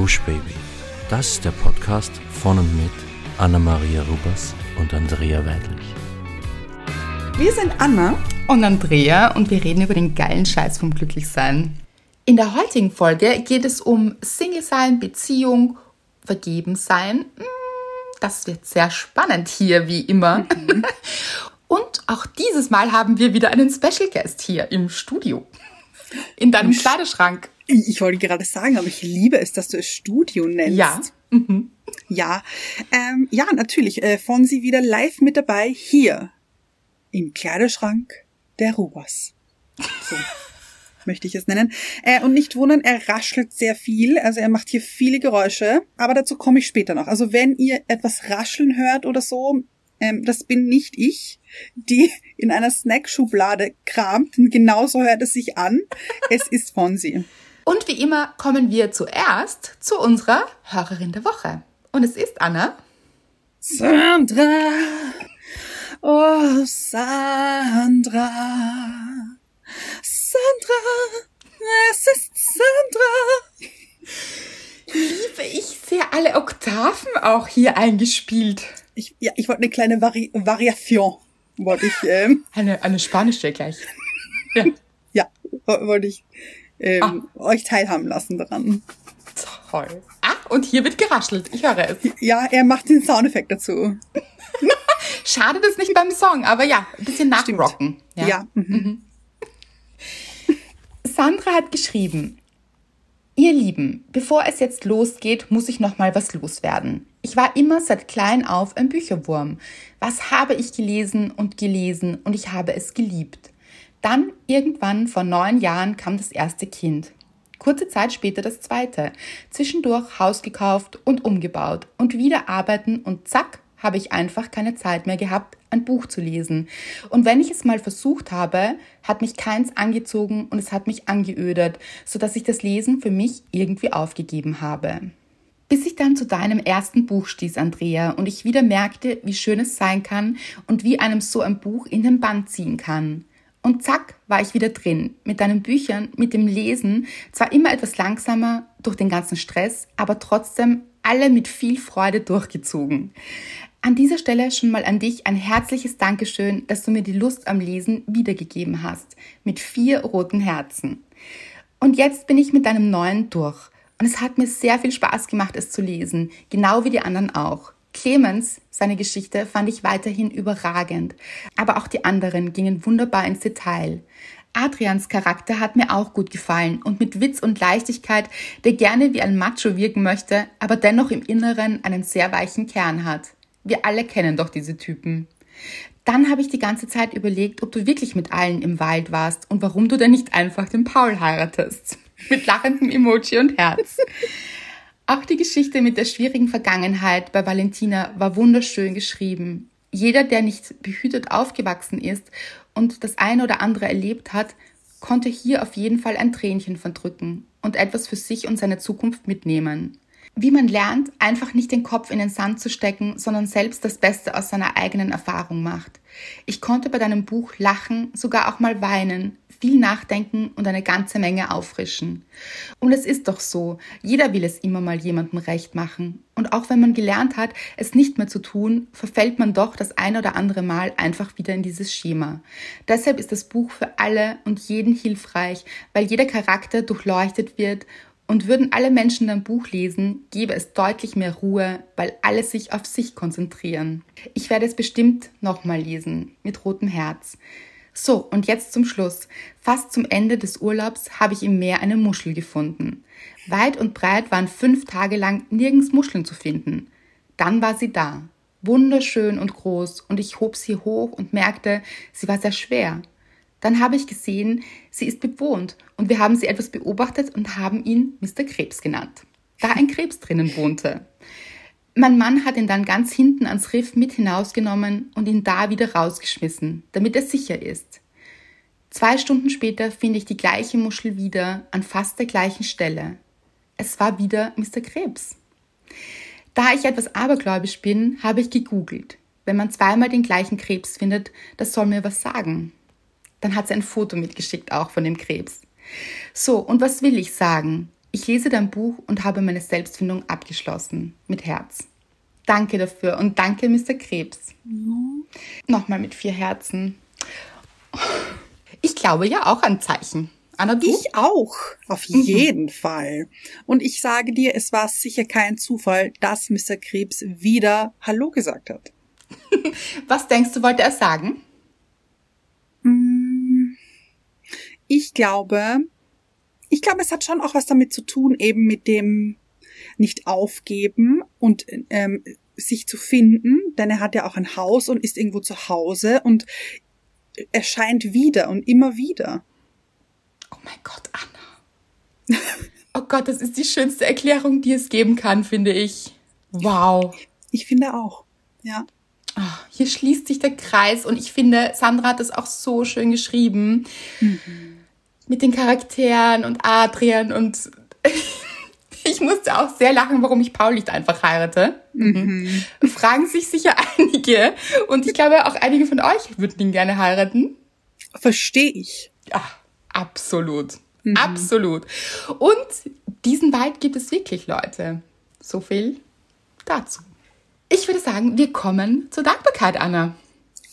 Gush Baby. Das ist der Podcast von und mit Anna-Maria Rubers und Andrea Weidlich. Wir sind Anna und Andrea und wir reden über den geilen Scheiß vom Glücklichsein. In der heutigen Folge geht es um Single-Sein, Beziehung, Vergeben-Sein. Hm, das wird sehr spannend hier, wie immer. Mhm. Und auch dieses Mal haben wir wieder einen Special Guest hier im Studio. In deinem Kleiderschrank. Ich wollte gerade sagen, aber ich liebe es, dass du es Studio nennst. Ja. Mhm. Ja, ähm, ja, natürlich. Äh, Fonsi wieder live mit dabei hier im Kleiderschrank der Rubers. So möchte ich es nennen. Äh, und nicht wundern, er raschelt sehr viel. Also er macht hier viele Geräusche. Aber dazu komme ich später noch. Also wenn ihr etwas rascheln hört oder so, ähm, das bin nicht ich, die in einer Snackschublade kramt. Und genauso hört es sich an. Es ist Fonsi. Und wie immer kommen wir zuerst zu unserer Hörerin der Woche. Und es ist Anna. Sandra. Oh, Sandra. Sandra. Es ist Sandra. Liebe ich sehr alle Oktaven auch hier eingespielt. Ich, ja, ich wollte eine kleine Vari Variation. Wollte ich. Ähm, eine, eine spanische gleich. Ja. ja, wollte ich ähm, ah. euch teilhaben lassen daran. Toll. Ah, und hier wird geraschelt. Ich höre es. Ja, er macht den Soundeffekt dazu. Schade, das nicht beim Song, aber ja, ein bisschen nachrocken. Ja. ja. Mhm. mhm. Sandra hat geschrieben, Ihr Lieben, bevor es jetzt losgeht, muss ich noch mal was loswerden. Ich war immer seit klein auf ein Bücherwurm. Was habe ich gelesen und gelesen und ich habe es geliebt. Dann irgendwann vor neun Jahren kam das erste Kind. Kurze Zeit später das zweite. Zwischendurch Haus gekauft und umgebaut und wieder arbeiten und zack, habe ich einfach keine Zeit mehr gehabt, ein Buch zu lesen. Und wenn ich es mal versucht habe, hat mich keins angezogen und es hat mich angeödert, sodass ich das Lesen für mich irgendwie aufgegeben habe. Bis ich dann zu deinem ersten Buch stieß, Andrea, und ich wieder merkte, wie schön es sein kann und wie einem so ein Buch in den Band ziehen kann. Und zack, war ich wieder drin. Mit deinen Büchern, mit dem Lesen, zwar immer etwas langsamer durch den ganzen Stress, aber trotzdem alle mit viel Freude durchgezogen. An dieser Stelle schon mal an dich ein herzliches Dankeschön, dass du mir die Lust am Lesen wiedergegeben hast. Mit vier roten Herzen. Und jetzt bin ich mit deinem neuen durch. Und es hat mir sehr viel Spaß gemacht, es zu lesen. Genau wie die anderen auch. Clemens, seine Geschichte, fand ich weiterhin überragend, aber auch die anderen gingen wunderbar ins Detail. Adrians Charakter hat mir auch gut gefallen und mit Witz und Leichtigkeit, der gerne wie ein Macho wirken möchte, aber dennoch im Inneren einen sehr weichen Kern hat. Wir alle kennen doch diese Typen. Dann habe ich die ganze Zeit überlegt, ob du wirklich mit allen im Wald warst und warum du denn nicht einfach den Paul heiratest. Mit lachendem Emoji und Herz. Auch die Geschichte mit der schwierigen Vergangenheit bei Valentina war wunderschön geschrieben. Jeder, der nicht behütet aufgewachsen ist und das eine oder andere erlebt hat, konnte hier auf jeden Fall ein Tränchen verdrücken und etwas für sich und seine Zukunft mitnehmen. Wie man lernt, einfach nicht den Kopf in den Sand zu stecken, sondern selbst das Beste aus seiner eigenen Erfahrung macht. Ich konnte bei deinem Buch lachen, sogar auch mal weinen, viel nachdenken und eine ganze Menge auffrischen. Und es ist doch so, jeder will es immer mal jemandem recht machen. Und auch wenn man gelernt hat, es nicht mehr zu tun, verfällt man doch das ein oder andere Mal einfach wieder in dieses Schema. Deshalb ist das Buch für alle und jeden hilfreich, weil jeder Charakter durchleuchtet wird und würden alle Menschen dein Buch lesen, gäbe es deutlich mehr Ruhe, weil alle sich auf sich konzentrieren. Ich werde es bestimmt nochmal lesen, mit rotem Herz. So, und jetzt zum Schluss. Fast zum Ende des Urlaubs habe ich im Meer eine Muschel gefunden. Weit und breit waren fünf Tage lang nirgends Muscheln zu finden. Dann war sie da. Wunderschön und groß, und ich hob sie hoch und merkte, sie war sehr schwer. Dann habe ich gesehen, sie ist bewohnt und wir haben sie etwas beobachtet und haben ihn Mr. Krebs genannt, da ein Krebs drinnen wohnte. Mein Mann hat ihn dann ganz hinten ans Riff mit hinausgenommen und ihn da wieder rausgeschmissen, damit er sicher ist. Zwei Stunden später finde ich die gleiche Muschel wieder an fast der gleichen Stelle. Es war wieder Mr. Krebs. Da ich etwas abergläubisch bin, habe ich gegoogelt. Wenn man zweimal den gleichen Krebs findet, das soll mir was sagen. Dann hat sie ein Foto mitgeschickt auch von dem Krebs. So, und was will ich sagen? Ich lese dein Buch und habe meine Selbstfindung abgeschlossen. Mit Herz. Danke dafür und danke, Mr. Krebs. Mhm. Nochmal mit vier Herzen. Ich glaube ja auch an Zeichen. Anna, du? Ich auch, auf mhm. jeden Fall. Und ich sage dir, es war sicher kein Zufall, dass Mr. Krebs wieder Hallo gesagt hat. Was denkst du, wollte er sagen? Mm, ich glaube, ich glaube, es hat schon auch was damit zu tun, eben mit dem nicht aufgeben und ähm, sich zu finden, denn er hat ja auch ein Haus und ist irgendwo zu Hause und erscheint wieder und immer wieder. Oh mein Gott, Anna. Oh Gott, das ist die schönste Erklärung, die es geben kann, finde ich. Wow. Ich finde auch. Ja. Oh, hier schließt sich der Kreis und ich finde, Sandra hat es auch so schön geschrieben. Mhm. Mit den Charakteren und Adrian und ich musste auch sehr lachen, warum ich Paul nicht einfach heirate. Mhm. Fragen sich sicher einige und ich glaube auch einige von euch würden ihn gerne heiraten. Verstehe ich. Ja. Absolut. Mhm. Absolut. Und diesen Wald gibt es wirklich, Leute. So viel dazu. Ich würde sagen, wir kommen zur Dankbarkeit, Anna.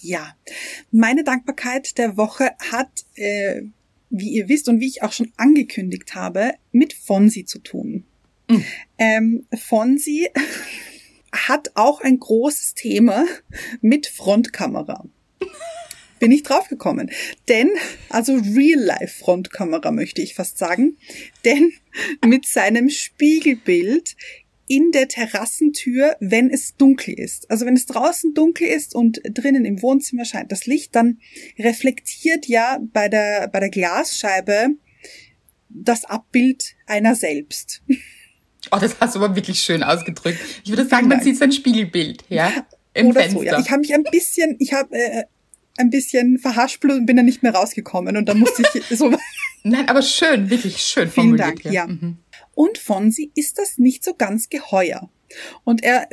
Ja, meine Dankbarkeit der Woche hat, äh, wie ihr wisst und wie ich auch schon angekündigt habe, mit Fonsi zu tun. Mhm. Ähm, Fonsi hat auch ein großes Thema mit Frontkamera bin ich draufgekommen. Denn, also Real-Life-Frontkamera möchte ich fast sagen. Denn mit seinem Spiegelbild in der Terrassentür, wenn es dunkel ist. Also wenn es draußen dunkel ist und drinnen im Wohnzimmer scheint das Licht, dann reflektiert ja bei der, bei der Glasscheibe das Abbild einer selbst. Oh, das hast du aber wirklich schön ausgedrückt. Ich würde sagen, man sieht sein Spiegelbild, ja. Im Oder Fenster. so, ja. Ich habe mich ein bisschen, ich habe äh, ein bisschen verhaspelt und bin dann nicht mehr rausgekommen und dann musste ich so. Nein, aber schön, wirklich schön Vielen Dank, ja. ja. Mhm. Und Fonsi ist das nicht so ganz geheuer. Und er,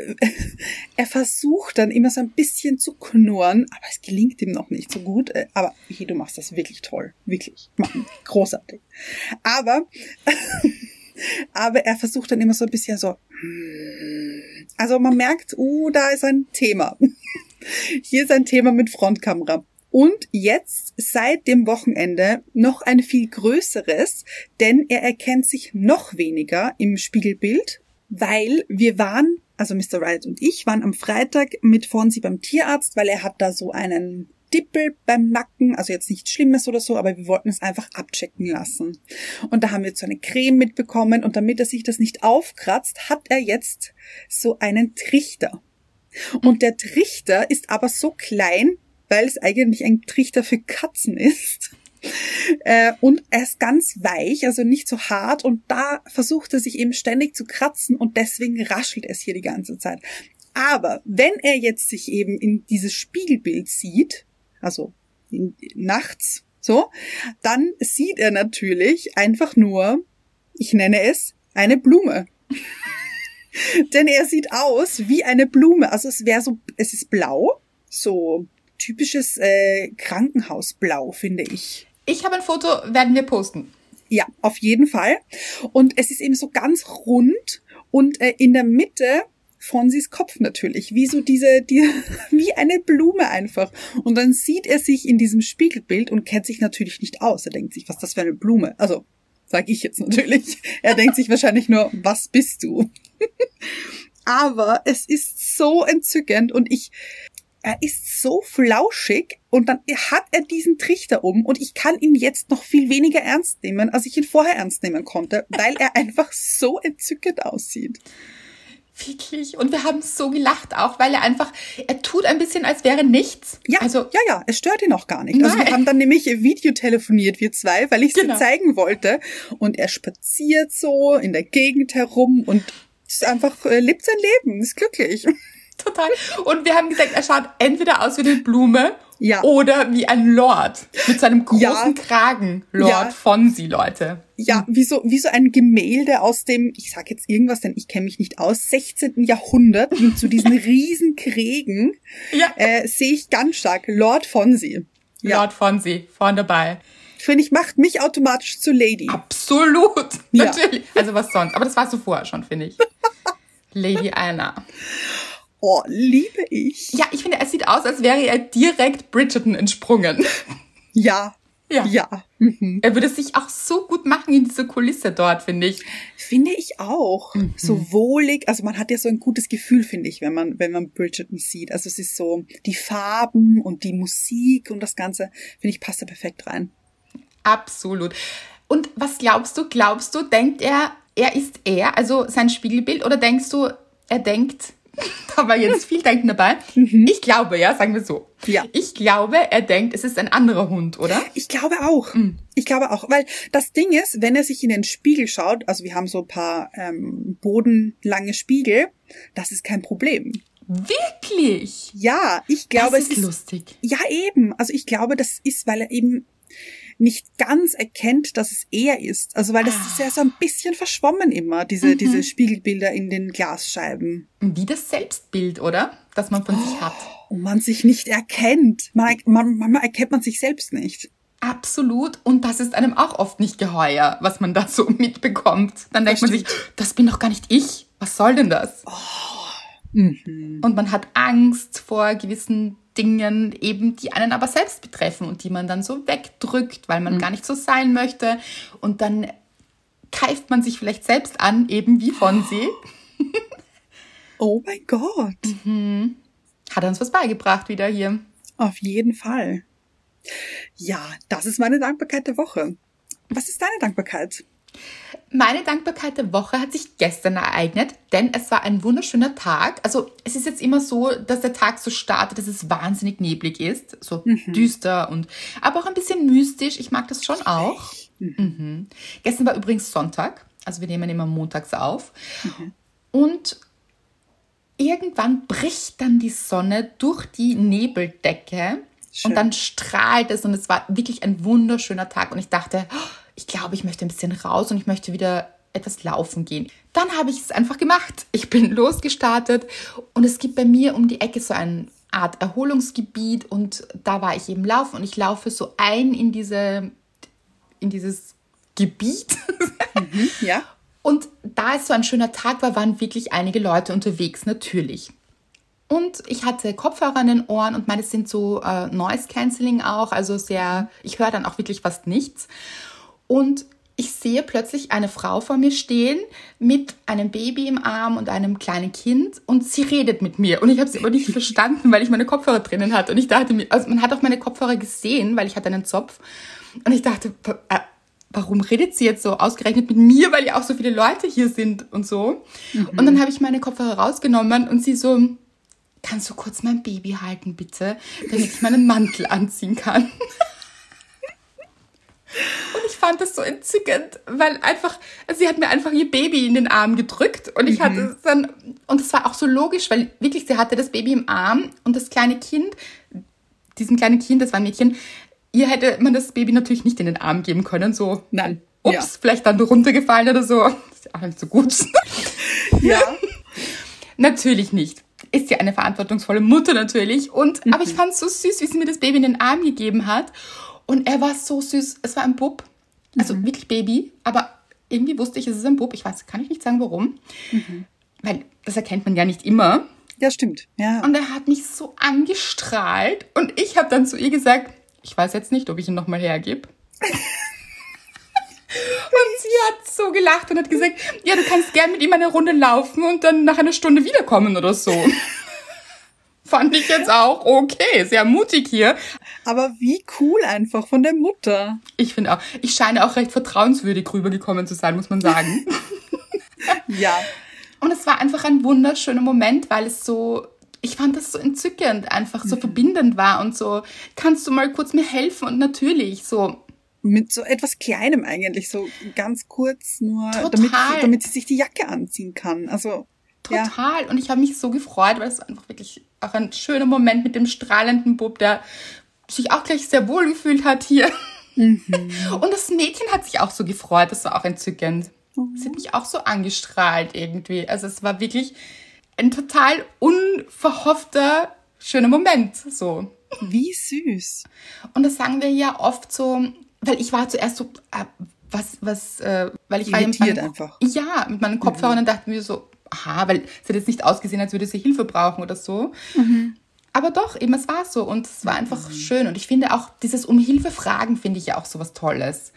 er versucht dann immer so ein bisschen zu knurren, aber es gelingt ihm noch nicht so gut. Aber hey, du machst das wirklich toll. Wirklich. Großartig. Aber, aber er versucht dann immer so ein bisschen so, hm. also man merkt, uh, da ist ein Thema. Hier ist ein Thema mit Frontkamera. Und jetzt seit dem Wochenende noch ein viel größeres, denn er erkennt sich noch weniger im Spiegelbild, weil wir waren, also Mr. Wright und ich waren am Freitag mit Fonsi beim Tierarzt, weil er hat da so einen Dippel beim Nacken, also jetzt nichts Schlimmes oder so, aber wir wollten es einfach abchecken lassen. Und da haben wir jetzt so eine Creme mitbekommen und damit er sich das nicht aufkratzt, hat er jetzt so einen Trichter. Und der Trichter ist aber so klein, weil es eigentlich ein Trichter für Katzen ist. Äh, und er ist ganz weich, also nicht so hart. Und da versucht er sich eben ständig zu kratzen und deswegen raschelt es hier die ganze Zeit. Aber wenn er jetzt sich eben in dieses Spiegelbild sieht, also in, nachts, so, dann sieht er natürlich einfach nur, ich nenne es, eine Blume. Denn er sieht aus wie eine Blume. Also es wäre so, es ist blau, so typisches äh, Krankenhausblau, finde ich. Ich habe ein Foto, werden wir posten. Ja, auf jeden Fall. Und es ist eben so ganz rund und äh, in der Mitte Fonsis Kopf natürlich, wie so diese, die, wie eine Blume einfach. Und dann sieht er sich in diesem Spiegelbild und kennt sich natürlich nicht aus. Er denkt sich, was das für eine Blume? Also, sag ich jetzt natürlich. Er denkt sich wahrscheinlich nur, was bist du? Aber es ist so entzückend und ich, er ist so flauschig und dann hat er diesen Trichter um und ich kann ihn jetzt noch viel weniger ernst nehmen, als ich ihn vorher ernst nehmen konnte, weil er einfach so entzückend aussieht. Wirklich. Und wir haben so gelacht auch, weil er einfach, er tut ein bisschen, als wäre nichts. Ja, also, ja, ja, es stört ihn auch gar nicht. Nein. Also wir haben dann nämlich Video telefoniert, wir zwei, weil ich es genau. zeigen wollte. Und er spaziert so in der Gegend herum und ist einfach, äh, lebt sein Leben, ist glücklich. Total. Und wir haben gesagt, er schaut entweder aus wie eine Blume ja. oder wie ein Lord mit seinem großen ja. Kragen. Lord ja. Fonsi, Leute. Ja, wie so, wie so ein Gemälde aus dem, ich sag jetzt irgendwas, denn ich kenne mich nicht aus, 16. Jahrhundert mit zu diesen riesen Kriegen ja. äh, sehe ich ganz stark Lord Fonsi. Ja. Lord Fonsi, vorne dabei. finde ich, macht mich automatisch zu Lady. Absolut. Ja. Natürlich. Also was sonst. Aber das warst du vorher schon, finde ich. Lady Anna. Oh, liebe ich. Ja, ich finde, er sieht aus, als wäre er direkt Bridgerton entsprungen. Ja. Ja. Ja. Mhm. Er würde sich auch so gut machen in dieser Kulisse dort, finde ich. Finde ich auch. Mhm. So wohlig. Also man hat ja so ein gutes Gefühl, finde ich, wenn man, wenn man Bridgerton sieht. Also es ist so die Farben und die Musik und das Ganze, finde ich, passt da perfekt rein. Absolut. Und was glaubst du? Glaubst du, denkt er, er ist er, also sein Spiegelbild, oder denkst du, er denkt, da war jetzt viel Denken dabei. Ich glaube, ja, sagen wir so. Ja. Ich glaube, er denkt, es ist ein anderer Hund, oder? Ich glaube auch. Ich glaube auch, weil das Ding ist, wenn er sich in den Spiegel schaut, also wir haben so ein paar ähm, bodenlange Spiegel, das ist kein Problem. Wirklich? Ja, ich glaube, das ist es ist lustig. ja eben. Also ich glaube, das ist, weil er eben nicht ganz erkennt, dass es er ist. Also weil das ist ja so ein bisschen verschwommen immer, diese, diese Spiegelbilder in den Glasscheiben. Wie das Selbstbild, oder? Das man von sich hat. Und man sich nicht erkennt. Man, man, manchmal erkennt man sich selbst nicht. Absolut. Und das ist einem auch oft nicht geheuer, was man da so mitbekommt. Dann denkt Das man sich, das bin doch gar nicht ich. Was soll denn das? Mhm. Und man hat Angst vor gewissen Dingen, eben die einen aber selbst betreffen und die man dann so wegdrückt, weil Mhm. man gar nicht so sein möchte. Und dann keift man sich vielleicht selbst an, eben wie von sie. Oh mein Gott. Hat er uns was beigebracht wieder hier. Auf jeden Fall. Ja, das ist meine Dankbarkeit der Woche. Was ist deine Dankbarkeit? Meine Dankbarkeit der Woche hat sich gestern ereignet, denn es war ein wunderschöner Tag. Also es ist jetzt immer so, dass der Tag so startet, dass es wahnsinnig neblig ist, so düster und aber auch ein bisschen mystisch. Ich mag das schon auch. Mhm. Gestern war übrigens Sonntag, also wir nehmen immer montags auf. Und irgendwann bricht dann die Sonne durch die Nebeldecke Schön. und dann strahlt es und es war wirklich ein wunderschöner Tag und ich dachte, oh, ich glaube, ich möchte ein bisschen raus und ich möchte wieder etwas laufen gehen. Dann habe ich es einfach gemacht. Ich bin losgestartet und es gibt bei mir um die Ecke so eine Art Erholungsgebiet und da war ich eben laufen und ich laufe so ein in diese in dieses Gebiet Ja? und da es so ein schöner Tag war, waren wirklich einige Leute unterwegs, natürlich. Und ich hatte Kopfhörer in den Ohren und meine sind so äh, Noise Cancelling auch, also sehr, ich höre dann auch wirklich fast nichts. Und ich sehe plötzlich eine Frau vor mir stehen mit einem Baby im Arm und einem kleinen Kind und sie redet mit mir. Und ich habe sie aber nicht verstanden, weil ich meine Kopfhörer drinnen hatte. Und ich dachte mir, also man hat auch meine Kopfhörer gesehen, weil ich hatte einen Zopf. Und ich dachte, äh, warum redet sie jetzt so ausgerechnet mit mir, weil ja auch so viele Leute hier sind und so. Und dann habe ich meine Kopfhörer rausgenommen und sie so, kannst du kurz mein Baby halten, bitte, damit ich meinen Mantel anziehen kann. Und ich fand das so entzückend, weil einfach, also sie hat mir einfach ihr Baby in den Arm gedrückt und ich hatte es dann, und es war auch so logisch, weil wirklich, sie hatte das Baby im Arm und das kleine Kind, diesem kleinen Kind, das war ein Mädchen, ihr hätte man das Baby natürlich nicht in den Arm geben können, so, Nein. ups, Ja. vielleicht dann runtergefallen oder so. Das ist ja auch nicht so gut. Ja. Natürlich nicht. Ist ja eine verantwortungsvolle Mutter natürlich. Und, aber ich fand es so süß, wie sie mir das Baby in den Arm gegeben hat. Und er war so süß. Es war ein Bub. Also wirklich Baby. Aber irgendwie wusste ich, es ist ein Bub. Ich weiß, kann ich nicht sagen, warum. Weil das erkennt man ja nicht immer. Ja, stimmt. Ja. Und er hat mich so angestrahlt. Und ich habe dann zu ihr gesagt, ich weiß jetzt nicht, ob ich ihn nochmal hergebe. Und sie hat so gelacht und hat gesagt, ja, du kannst gern mit ihm eine Runde laufen und dann nach einer Stunde wiederkommen oder so. Fand ich jetzt auch okay, sehr mutig hier. Aber wie cool einfach von der Mutter. Ich finde auch, ich scheine auch recht vertrauenswürdig rübergekommen zu sein, muss man sagen. Ja. Und es war einfach ein wunderschöner Moment, weil es so, ich fand das so entzückend, einfach so verbindend war und so, kannst du mal kurz mir helfen? Und natürlich, so, Mit so etwas Kleinem eigentlich, so ganz kurz nur, Total. damit, damit sie sich die Jacke anziehen kann. Also, ja. Total. Und ich habe mich so gefreut, weil es einfach wirklich auch ein schöner Moment mit dem strahlenden Bub, der sich auch gleich sehr wohl gefühlt hat hier. Mhm. Und das Mädchen hat sich auch so gefreut. Das war auch entzückend. Oh. Sie hat mich auch so angestrahlt irgendwie. Also es war wirklich ein total unverhoffter, schöner Moment. So. Wie süß. Und das sagen wir ja oft so, weil ich war zuerst so, äh, was, was, äh, weil ich Irritiert war ja mit meinen, einfach. Ja, mit meinen Kopfhörern und dachten mir so, aha, weil es hat jetzt nicht ausgesehen, als würde sie Hilfe brauchen oder so. Aber doch, eben, es war so und es war einfach schön. Und ich finde auch, dieses um Hilfe fragen, finde ich ja auch so was Tolles.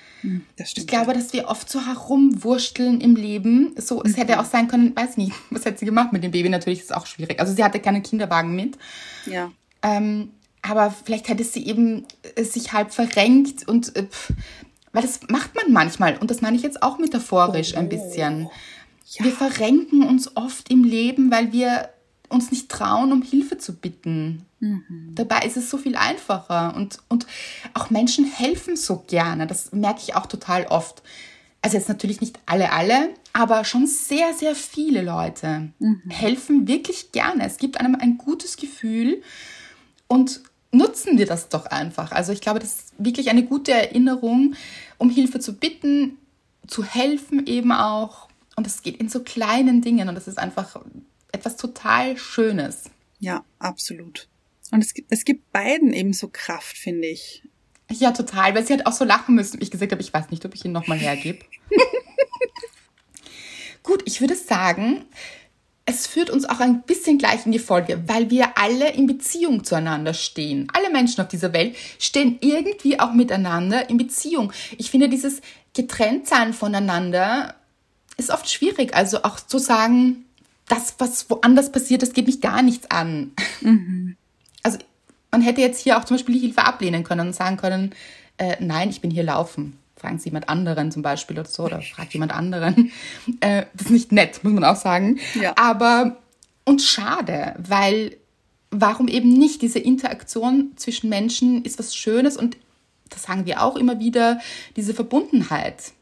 Das stimmt. Ich glaube, dass wir oft so herumwursteln im Leben. So, es hätte auch sein können, weiß nicht, was hätte sie gemacht mit dem Baby? Natürlich ist es auch schwierig. Also sie hatte keinen Kinderwagen mit. ja. Ähm, aber vielleicht hätte sie eben äh, sich halb verrenkt und äh, pff, weil das macht man manchmal und das meine ich jetzt auch metaphorisch ein bisschen. Wir verrenken uns oft im Leben, weil wir uns nicht trauen, um Hilfe zu bitten. Dabei ist es so viel einfacher und, und auch Menschen helfen so gerne. Das merke ich auch total oft. Also jetzt natürlich nicht alle, alle, aber schon sehr, sehr viele Leute helfen wirklich gerne. Es gibt einem ein gutes Gefühl und nutzen wir das doch einfach. Also ich glaube, das ist wirklich eine gute Erinnerung, um Hilfe zu bitten, zu helfen eben auch. Und es geht in so kleinen Dingen und das ist einfach etwas total Schönes. Ja, absolut. Und es gibt, es gibt beiden eben so Kraft, finde ich. Ja, total, weil sie hat auch so lachen müssen. Ich gesagt habe, ich weiß nicht, ob ich ihn nochmal hergebe. Gut, ich würde sagen, es führt uns auch ein bisschen gleich in die Folge, weil wir alle in Beziehung zueinander stehen. Alle Menschen auf dieser Welt stehen irgendwie auch miteinander in Beziehung. Ich finde, dieses Getrenntsein voneinander ist oft schwierig. Also auch zu sagen, das, was woanders passiert, das geht mich gar nichts an. Also man hätte jetzt hier auch zum Beispiel die Hilfe ablehnen können und sagen können, äh, nein, ich bin hier laufen. Fragen Sie jemand anderen zum Beispiel oder so, oder fragt jemand anderen. Äh, das ist nicht nett, muss man auch sagen. Ja. Aber, und schade, weil warum eben nicht? Diese Interaktion zwischen Menschen ist was Schönes und das sagen wir auch immer wieder, diese Verbundenheit.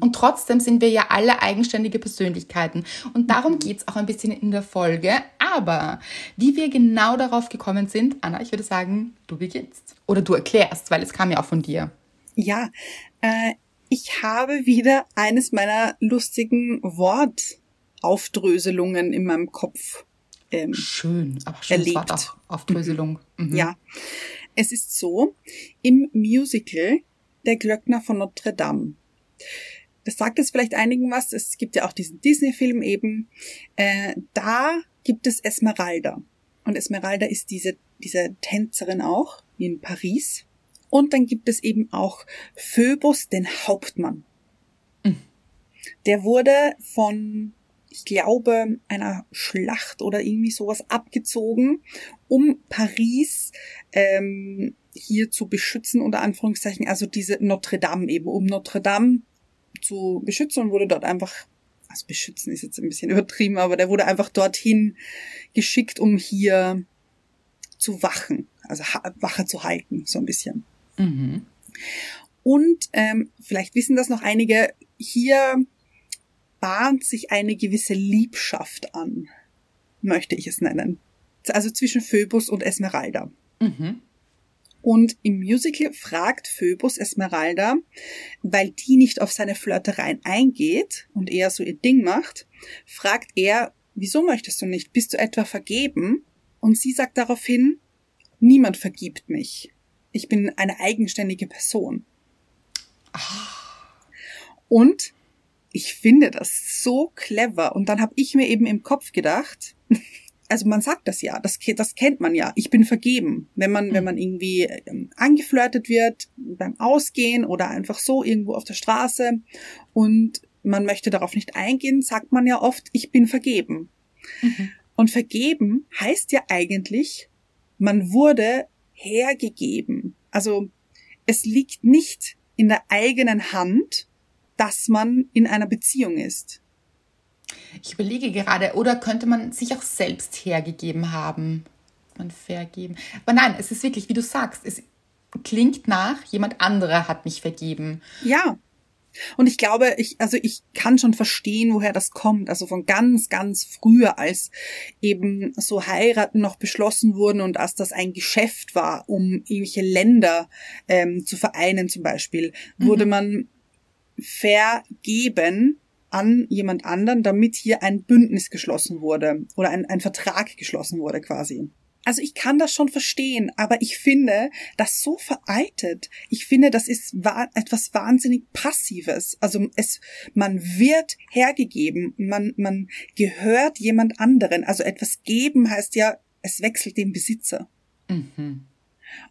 Und trotzdem sind wir ja alle eigenständige Persönlichkeiten. Und darum geht's auch ein bisschen in der Folge. Aber wie wir genau darauf gekommen sind, Anna, ich würde sagen, du beginnst. Oder du erklärst, weil es kam ja auch von dir. Ja, äh, ich habe wieder eines meiner lustigen Wortaufdröselungen in meinem Kopf. Ähm, Schön, aber schön, Erlebt. war doch Aufdröselung. Mhm. Ja, es ist so, im Musical Der Glöckner von Notre Dame. Das sagt jetzt vielleicht einigen was. Es gibt ja auch diesen Disney-Film eben. Äh, da gibt es Esmeralda. Und Esmeralda ist diese, diese Tänzerin auch in Paris. Und dann gibt es eben auch Phoebus, den Hauptmann. Der wurde von, ich glaube, einer Schlacht oder irgendwie sowas abgezogen, um Paris ähm, hier zu beschützen, unter Anführungszeichen, also diese Notre Dame eben, um Notre Dame zu beschützen und wurde dort einfach, also beschützen ist jetzt ein bisschen übertrieben, aber der wurde einfach dorthin geschickt, um hier zu wachen, also Wache zu halten, so ein bisschen. Mhm. Und ähm, vielleicht wissen das noch einige, hier bahnt sich eine gewisse Liebschaft an, möchte ich es nennen. Also zwischen Phoebus und Esmeralda. Mhm. Und im Musical fragt Phoebus Esmeralda, weil die nicht auf seine Flirtereien eingeht und eher so ihr Ding macht, fragt er, wieso möchtest du nicht? Bist du etwa vergeben? Und sie sagt daraufhin, niemand vergibt mich. Ich bin eine eigenständige Person. Und ich finde das so clever. Und dann habe ich mir eben im Kopf gedacht, also man sagt das ja, das, das kennt man ja. Ich bin vergeben. Wenn man, wenn man irgendwie ähm, angeflirtet wird beim Ausgehen oder einfach so irgendwo auf der Straße und man möchte darauf nicht eingehen, sagt man ja oft, ich bin vergeben. Und vergeben heißt ja eigentlich, man wurde hergegeben. Also es liegt nicht in der eigenen Hand, dass man in einer Beziehung ist. Ich überlege gerade, oder könnte man sich auch selbst hergegeben haben? Man vergeben. Aber nein, es ist wirklich, wie du sagst, es klingt nach, jemand anderer hat mich vergeben. Ja. Und ich glaube, ich, also ich kann schon verstehen, woher das kommt. Also von ganz, ganz früher, als eben so Heiraten noch beschlossen wurden und als das ein Geschäft war, um irgendwelche Länder ähm, zu vereinen zum Beispiel, wurde man vergeben an jemand anderen, damit hier ein Bündnis geschlossen wurde oder ein, ein Vertrag geschlossen wurde quasi. also ich kann das schon verstehen, aber ich finde das so veraltet. Ich finde, das ist etwas wahnsinnig Passives. Also es, man wird hergegeben, man, man gehört jemand anderen. Also etwas geben heißt ja, es wechselt den Besitzer. Mhm.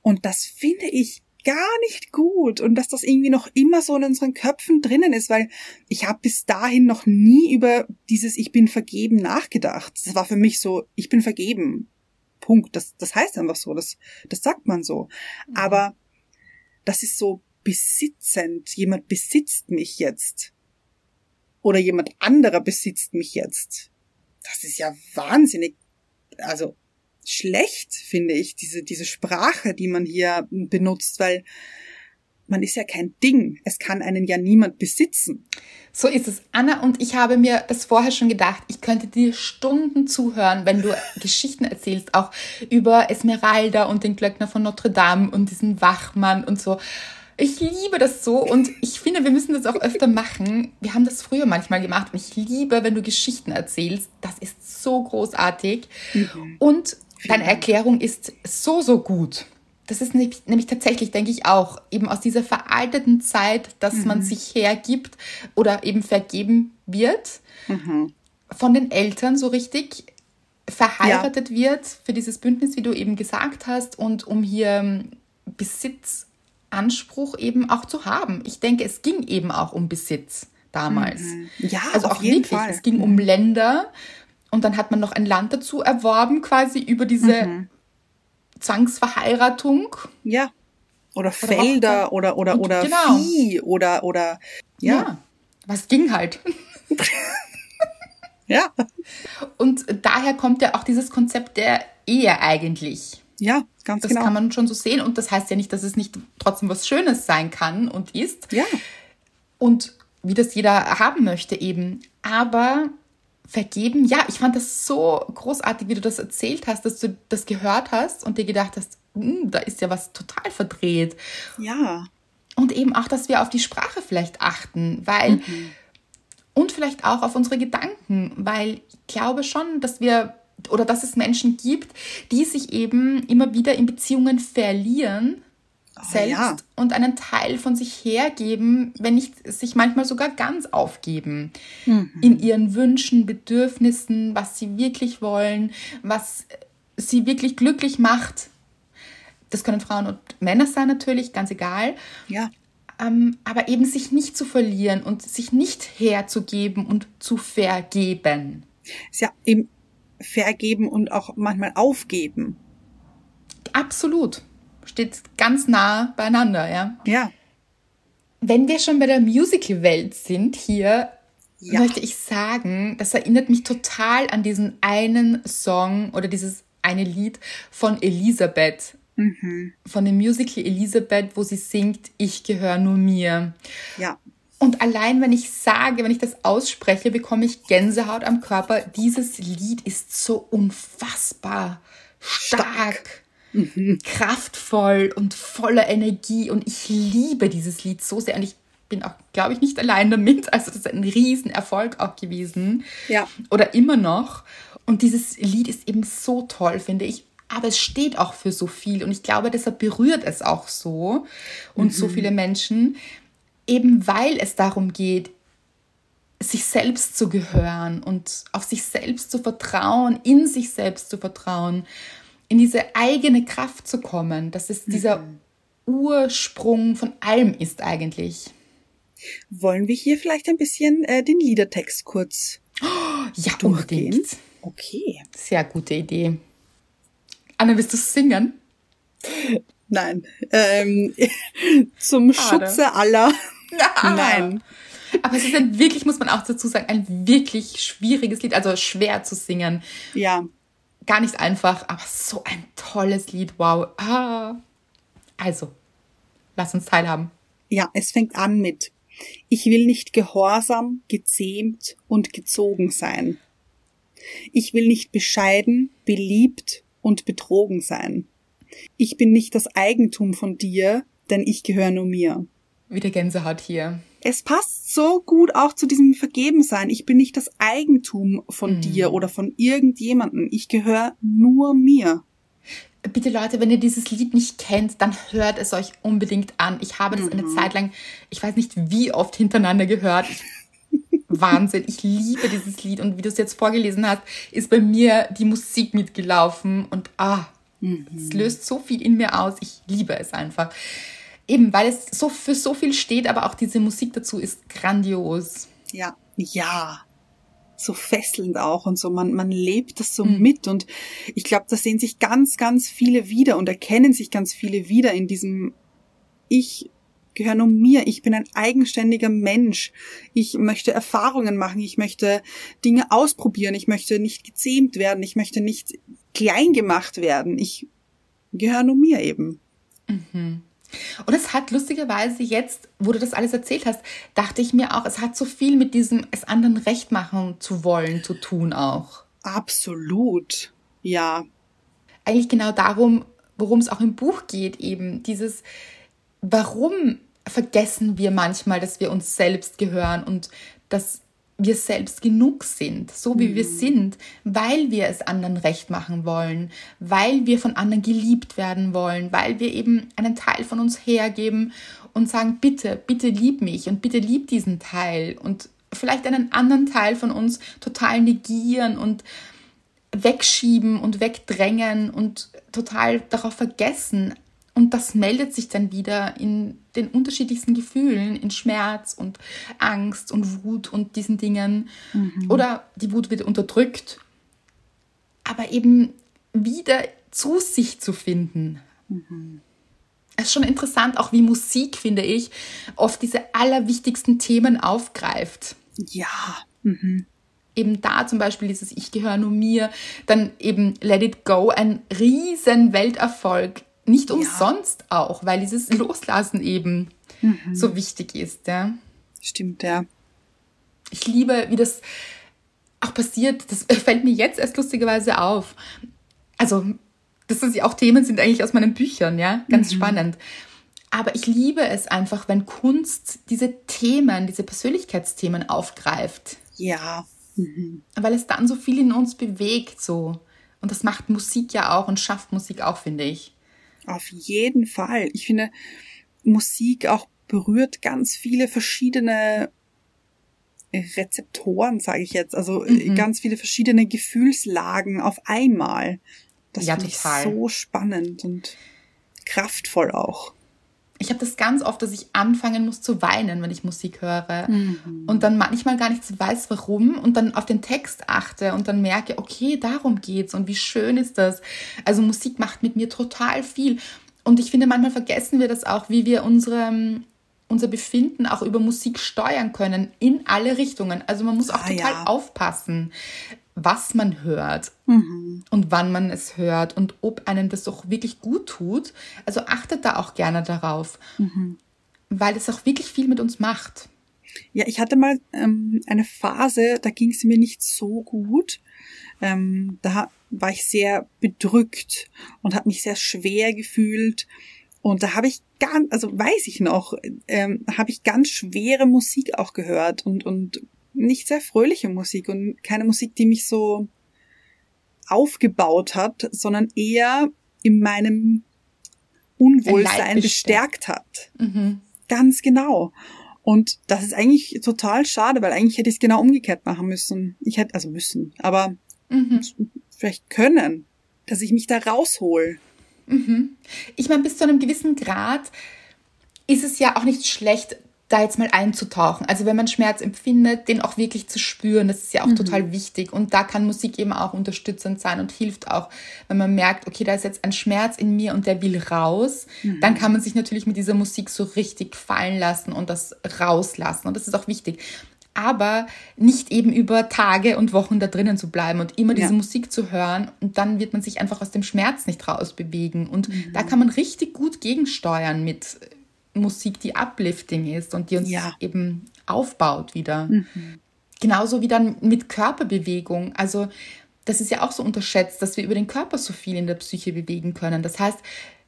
Und das finde ich gar nicht gut und dass das irgendwie noch immer so in unseren Köpfen drinnen ist, weil ich habe bis dahin noch nie über dieses Ich bin vergeben nachgedacht. Das war für mich so, ich bin vergeben. Punkt. Das, das heißt einfach so, das, das sagt man so. Mhm. Aber das ist so besitzend. Jemand besitzt mich jetzt. Oder jemand anderer besitzt mich jetzt. Das ist ja wahnsinnig, also schlecht, finde ich, diese, diese Sprache, die man hier benutzt, weil man ist ja kein Ding. Es kann einen ja niemand besitzen. So ist es. Anna und ich habe mir das vorher schon gedacht. Ich könnte dir Stunden zuhören, wenn du Geschichten erzählst, auch über Esmeralda und den Glöckner von Notre Dame und diesen Wachmann und so. Ich liebe das so und ich finde, wir müssen das auch öfter machen. Wir haben das früher manchmal gemacht und ich liebe, wenn du Geschichten erzählst. Das ist so großartig. Mhm. Und deine Erklärung ist so, so gut das ist nämlich, nämlich tatsächlich, denke ich auch, eben aus dieser veralteten Zeit, dass mhm. man sich hergibt oder eben vergeben wird mhm. von den Eltern so richtig verheiratet ja. wird für dieses Bündnis, wie du eben gesagt hast, und um hier ähm, Besitzanspruch eben auch zu haben. Ich denke, es ging eben auch um Besitz damals. Mhm. Ja, also auch wirklich. Fall. Es ging um mhm. Länder und dann hat man noch ein Land dazu erworben, quasi über diese mhm. Zwangsverheiratung. Ja. Oder, oder Felder oder oder oder genau. Vieh oder oder ja. ja. Was ging halt. ja. Und daher kommt ja auch dieses Konzept der Ehe eigentlich. Ja, ganz das genau. Das kann man schon so sehen und das heißt ja nicht, dass es nicht trotzdem was Schönes sein kann und ist. Ja. Und wie das jeder haben möchte eben. Aber vergeben. Ja, ich fand das so großartig, wie du das erzählt hast, dass du das gehört hast und dir gedacht hast, hm, da ist ja was total verdreht. Ja. Und eben auch, dass wir auf die Sprache vielleicht achten, weil mhm. und vielleicht auch auf unsere Gedanken, weil ich glaube schon, dass wir oder dass es Menschen gibt, die sich eben immer wieder in Beziehungen verlieren selbst ja. und einen Teil von sich hergeben, wenn nicht sich manchmal sogar ganz aufgeben mhm. in ihren Wünschen, Bedürfnissen, was sie wirklich wollen, was sie wirklich glücklich macht. Das können Frauen und Männer sein natürlich, ganz egal. Ja. Ähm, aber eben sich nicht zu verlieren und sich nicht herzugeben und zu vergeben. Ist ja eben vergeben und auch manchmal aufgeben. Absolut steht ganz nah beieinander, ja. Ja. Wenn wir schon bei der Musical-Welt sind hier, ja. möchte ich sagen, das erinnert mich total an diesen einen Song oder dieses eine Lied von Elisabeth. Mhm. Von dem Musical Elisabeth, wo sie singt, ich gehöre nur mir. Ja. Und allein wenn ich sage, wenn ich das ausspreche, bekomme ich Gänsehaut am Körper. Dieses Lied ist so unfassbar stark. stark mhm. kraftvoll und voller Energie. Und ich liebe dieses Lied so sehr. Und ich bin auch, glaube ich, nicht allein damit. Also das ist ein Riesenerfolg auch gewesen. Ja. Oder immer noch. Und dieses Lied ist eben so toll, finde ich. Aber es steht auch für so viel. Und ich glaube, deshalb berührt es auch so und mhm. so viele Menschen. Eben weil es darum geht, sich selbst zu gehören und auf sich selbst zu vertrauen, in sich selbst zu vertrauen in diese eigene Kraft zu kommen, dass es dieser mhm. Ursprung von allem ist eigentlich. Wollen wir hier vielleicht ein bisschen äh, den Liedertext kurz oh, ja, durchgehen? Unbedingt. Okay. Sehr gute Idee. Anna, willst du singen? Nein. Ähm, zum Schade. Schutze aller. Nein. Aber es ist ein wirklich, muss man auch dazu sagen, ein wirklich schwieriges Lied, also schwer zu singen. Ja gar nicht einfach, aber so ein tolles Lied. Wow. Ah. Also, lass uns teilhaben. Ja, es fängt an mit Ich will nicht gehorsam, gezähmt und gezogen sein. Ich will nicht bescheiden, beliebt und betrogen sein. Ich bin nicht das Eigentum von dir, denn ich gehöre nur mir. Wieder Gänsehaut hier es passt so gut auch zu diesem Vergebensein. Ich bin nicht das Eigentum von mhm. dir oder von irgendjemanden. Ich gehöre nur mir. bitte Leute, wenn ihr dieses Lied nicht kennt, dann hört es euch unbedingt an. Ich habe das mhm. eine Zeit lang, ich weiß nicht wie oft hintereinander gehört. Wahnsinn, ich liebe dieses Lied und wie du es jetzt vorgelesen hast, ist bei mir die Musik mitgelaufen und ah, mhm. es löst so viel in mir aus. Ich liebe es einfach. Eben, weil es so für so viel steht, aber auch diese Musik dazu ist grandios. Ja, ja, so fesselnd auch und so. Man, man lebt das so mhm. mit und ich glaube, da sehen sich ganz, ganz viele wieder und erkennen sich ganz viele wieder in diesem Ich gehöre nur mir. Ich bin ein eigenständiger Mensch. Ich möchte Erfahrungen machen. Ich möchte Dinge ausprobieren. Ich möchte nicht gezähmt werden. Ich möchte nicht klein gemacht werden. Ich gehöre nur mir eben. Mhm. Und es hat lustigerweise jetzt, wo du das alles erzählt hast, dachte ich mir auch, es hat so viel mit diesem es anderen recht machen zu wollen zu tun auch. Absolut. Ja. Eigentlich genau darum, worum es auch im Buch geht, eben dieses, warum vergessen wir manchmal, dass wir uns selbst gehören und dass wir selbst genug sind, so wie mhm. wir sind, weil wir es anderen recht machen wollen, weil wir von anderen geliebt werden wollen, weil wir eben einen Teil von uns hergeben und sagen, bitte, bitte lieb mich und bitte lieb diesen Teil und vielleicht einen anderen Teil von uns total negieren und wegschieben und wegdrängen und total darauf vergessen, und das meldet sich dann wieder in den unterschiedlichsten Gefühlen, in Schmerz und Angst und Wut und diesen Dingen. Mhm. Oder die Wut wird unterdrückt. Aber eben wieder zu sich zu finden. Mhm. Es ist schon interessant, auch wie Musik, finde ich, oft diese allerwichtigsten Themen aufgreift. Ja. Mhm eben da zum Beispiel dieses Ich gehöre nur mir, dann eben Let It Go, ein riesen Welterfolg nicht umsonst ja. auch, weil dieses Loslassen eben mhm. so wichtig ist, ja. Stimmt, ja. Ich liebe, wie das auch passiert. Das fällt mir jetzt erst lustigerweise auf. Also, das ist ja auch Themen sind eigentlich aus meinen Büchern, ja. Ganz mhm. spannend. Aber ich liebe es einfach, wenn Kunst diese Themen, diese Persönlichkeitsthemen aufgreift. Ja. Mhm. Weil es dann so viel in uns bewegt, so. Und das macht Musik ja auch und schafft Musik auch, finde ich. Auf jeden Fall. Ich finde, Musik auch berührt ganz viele verschiedene Rezeptoren, sage ich jetzt. Also äh, mhm. ganz viele verschiedene Gefühlslagen auf einmal. Das ja, finde ich so spannend und kraftvoll auch. Ich habe das ganz oft, dass ich anfangen muss zu weinen, wenn ich Musik höre. Mhm. Und dann manchmal gar nicht so weiß, warum. Und dann auf den Text achte und dann merke, okay, darum geht's und wie schön ist das. Also Musik macht mit mir total viel. Und ich finde, manchmal vergessen wir das auch, wie wir unsere, unser Befinden auch über Musik steuern können in alle Richtungen. Also man muss auch ah, total ja. aufpassen was man hört mhm. und wann man es hört und ob einem das auch wirklich gut tut. Also achtet da auch gerne darauf, mhm. weil es auch wirklich viel mit uns macht. Ja, ich hatte mal ähm, eine Phase, da ging es mir nicht so gut. Ähm, da war ich sehr bedrückt und habe mich sehr schwer gefühlt. Und da habe ich ganz, also weiß ich noch, ähm, habe ich ganz schwere Musik auch gehört und, und nicht sehr fröhliche Musik und keine Musik, die mich so aufgebaut hat, sondern eher in meinem Unwohlsein bestärkt hat. Mhm. Ganz genau. Und das ist eigentlich total schade, weil eigentlich hätte ich es genau umgekehrt machen müssen. Ich hätte, also müssen, aber mhm. vielleicht können, dass ich mich da raushol. Mhm. Ich meine, bis zu einem gewissen Grad ist es ja auch nicht schlecht, da jetzt mal einzutauchen. Also wenn man Schmerz empfindet, den auch wirklich zu spüren, das ist ja auch mhm. total wichtig. Und da kann Musik eben auch unterstützend sein und hilft auch, wenn man merkt, okay, da ist jetzt ein Schmerz in mir und der will raus, mhm. dann kann man sich natürlich mit dieser Musik so richtig fallen lassen und das rauslassen. Und das ist auch wichtig. Aber nicht eben über Tage und Wochen da drinnen zu bleiben und immer diese ja. Musik zu hören und dann wird man sich einfach aus dem Schmerz nicht rausbewegen. Und mhm. da kann man richtig gut gegensteuern mit Musik, die uplifting ist und die uns ja. eben aufbaut wieder. Mhm. Genauso wie dann mit Körperbewegung. Also das ist ja auch so unterschätzt, dass wir über den Körper so viel in der Psyche bewegen können. Das heißt,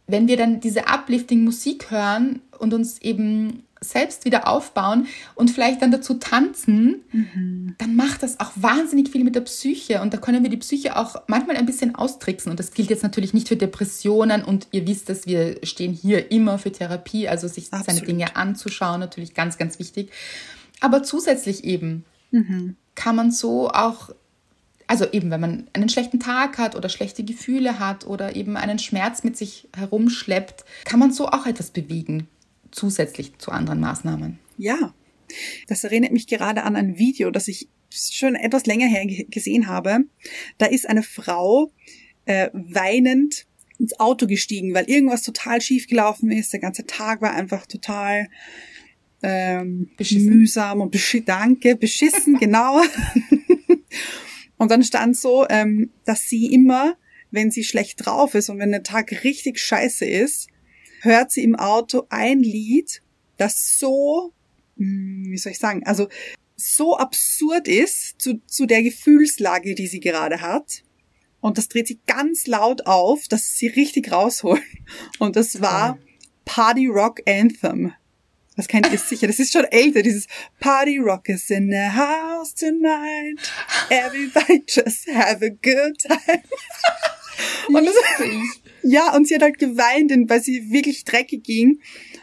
wenn wir dann diese uplifting Musik hören und uns eben selbst wieder aufbauen und vielleicht dann dazu tanzen, mhm. dann macht das auch wahnsinnig viel mit der Psyche. Und da können wir die Psyche auch manchmal ein bisschen austricksen. Und das gilt jetzt natürlich nicht für Depressionen. Und ihr wisst es, wir stehen hier immer für Therapie, also sich Absolut. seine Dinge anzuschauen, natürlich ganz, ganz wichtig. Aber zusätzlich eben mhm. kann man so auch also eben, wenn man einen schlechten Tag hat oder schlechte Gefühle hat oder eben einen Schmerz mit sich herumschleppt, kann man so auch etwas bewegen zusätzlich zu anderen Maßnahmen. Ja, das erinnert mich gerade an ein Video, das ich schon etwas länger her gesehen habe. Da ist eine Frau äh, weinend ins Auto gestiegen, weil irgendwas total schief gelaufen ist. Der ganze Tag war einfach total ähm, mühsam und besch danke, beschissen, genau. und dann stand so, ähm, dass sie immer, wenn sie schlecht drauf ist und wenn der Tag richtig scheiße ist, hört sie im Auto ein Lied, das so, hm, wie soll ich sagen, also so absurd ist zu, zu der Gefühlslage, die sie gerade hat. Und das dreht sie ganz laut auf, dass sie richtig rausholen. Und das war Party Rock Anthem. Das kennt ihr sicher. Das ist schon älter, dieses Party Rock is in the house tonight. Everybody just have a good time. Und das, ja, und sie hat halt geweint, weil sie wirklich dreckig ging.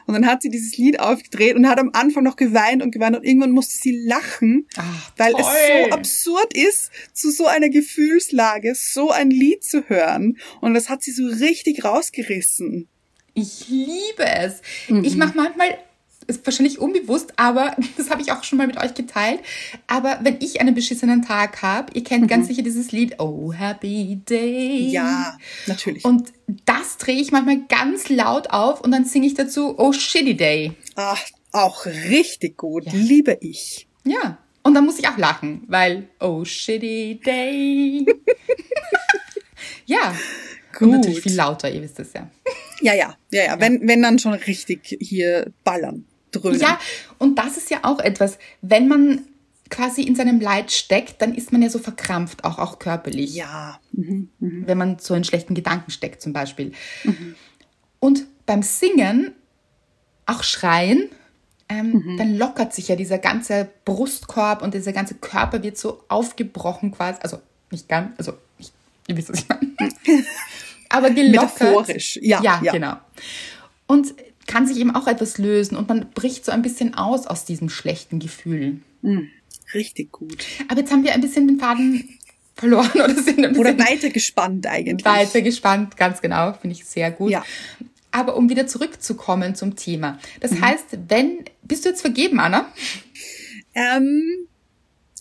Und dann hat sie dieses Lied aufgedreht und hat am Anfang noch geweint und geweint und irgendwann musste sie lachen, Ach, weil es so absurd ist, zu so einer Gefühlslage so ein Lied zu hören. Und das hat sie so richtig rausgerissen. Ich liebe es. Mhm. Ich mache manchmal ist wahrscheinlich unbewusst, aber das habe ich auch schon mal mit euch geteilt. Aber wenn ich einen beschissenen Tag habe, ihr kennt mhm. ganz sicher dieses Lied Oh Happy Day. Ja, natürlich. Und das drehe ich manchmal ganz laut auf und dann singe ich dazu Oh Shitty Day. Ach, auch richtig gut. Ja. Liebe ich. Ja. Und dann muss ich auch lachen, weil Oh Shitty Day. ja. Gut. Und natürlich viel lauter, ihr wisst es ja. Ja, ja, ja, ja. Wenn, wenn dann schon richtig hier ballern dröhnen. Ja, und das ist ja auch etwas, wenn man quasi in seinem Leid steckt, dann ist man ja so verkrampft, auch, auch körperlich. Ja. Mhm, mh. Wenn man so in schlechten Gedanken steckt zum Beispiel. Mhm. Und beim Singen, auch schreien, ähm, mhm. dann lockert sich ja dieser ganze Brustkorb und dieser ganze Körper wird so aufgebrochen quasi. Also nicht ganz, also nicht, ihr wisst, was ich meine. Aber gelockert. Metaphorisch, ja, ja. Ja, genau. Und kann sich eben auch etwas lösen und man bricht so ein bisschen aus aus diesem schlechten Gefühl. Mhm. Richtig gut. Aber jetzt haben wir ein bisschen den Faden verloren oder sind ein bisschen oder weiter gespannt eigentlich. Weiter gespannt, ganz genau, finde ich sehr gut. Ja. Aber um wieder zurückzukommen zum Thema. Das mhm. heißt, wenn bist du jetzt vergeben, Anna? Ähm,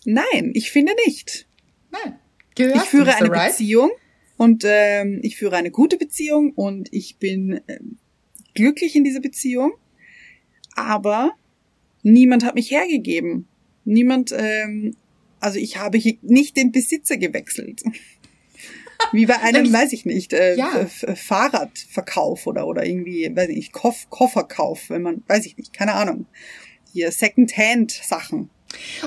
nein, ich finde nicht. Nein. Gehörst ich führe eine right? Beziehung und ähm, ich führe eine gute Beziehung und ich bin ähm, glücklich in dieser Beziehung, aber niemand hat mich hergegeben. Niemand, ähm, also ich habe hier nicht den Besitzer gewechselt. Wie bei einem, weiß ich nicht, äh, ja. Fahrradverkauf oder, oder irgendwie, weiß ich nicht, Koff Kofferkauf, wenn man, weiß ich nicht, keine Ahnung. Hier Second-Hand-Sachen.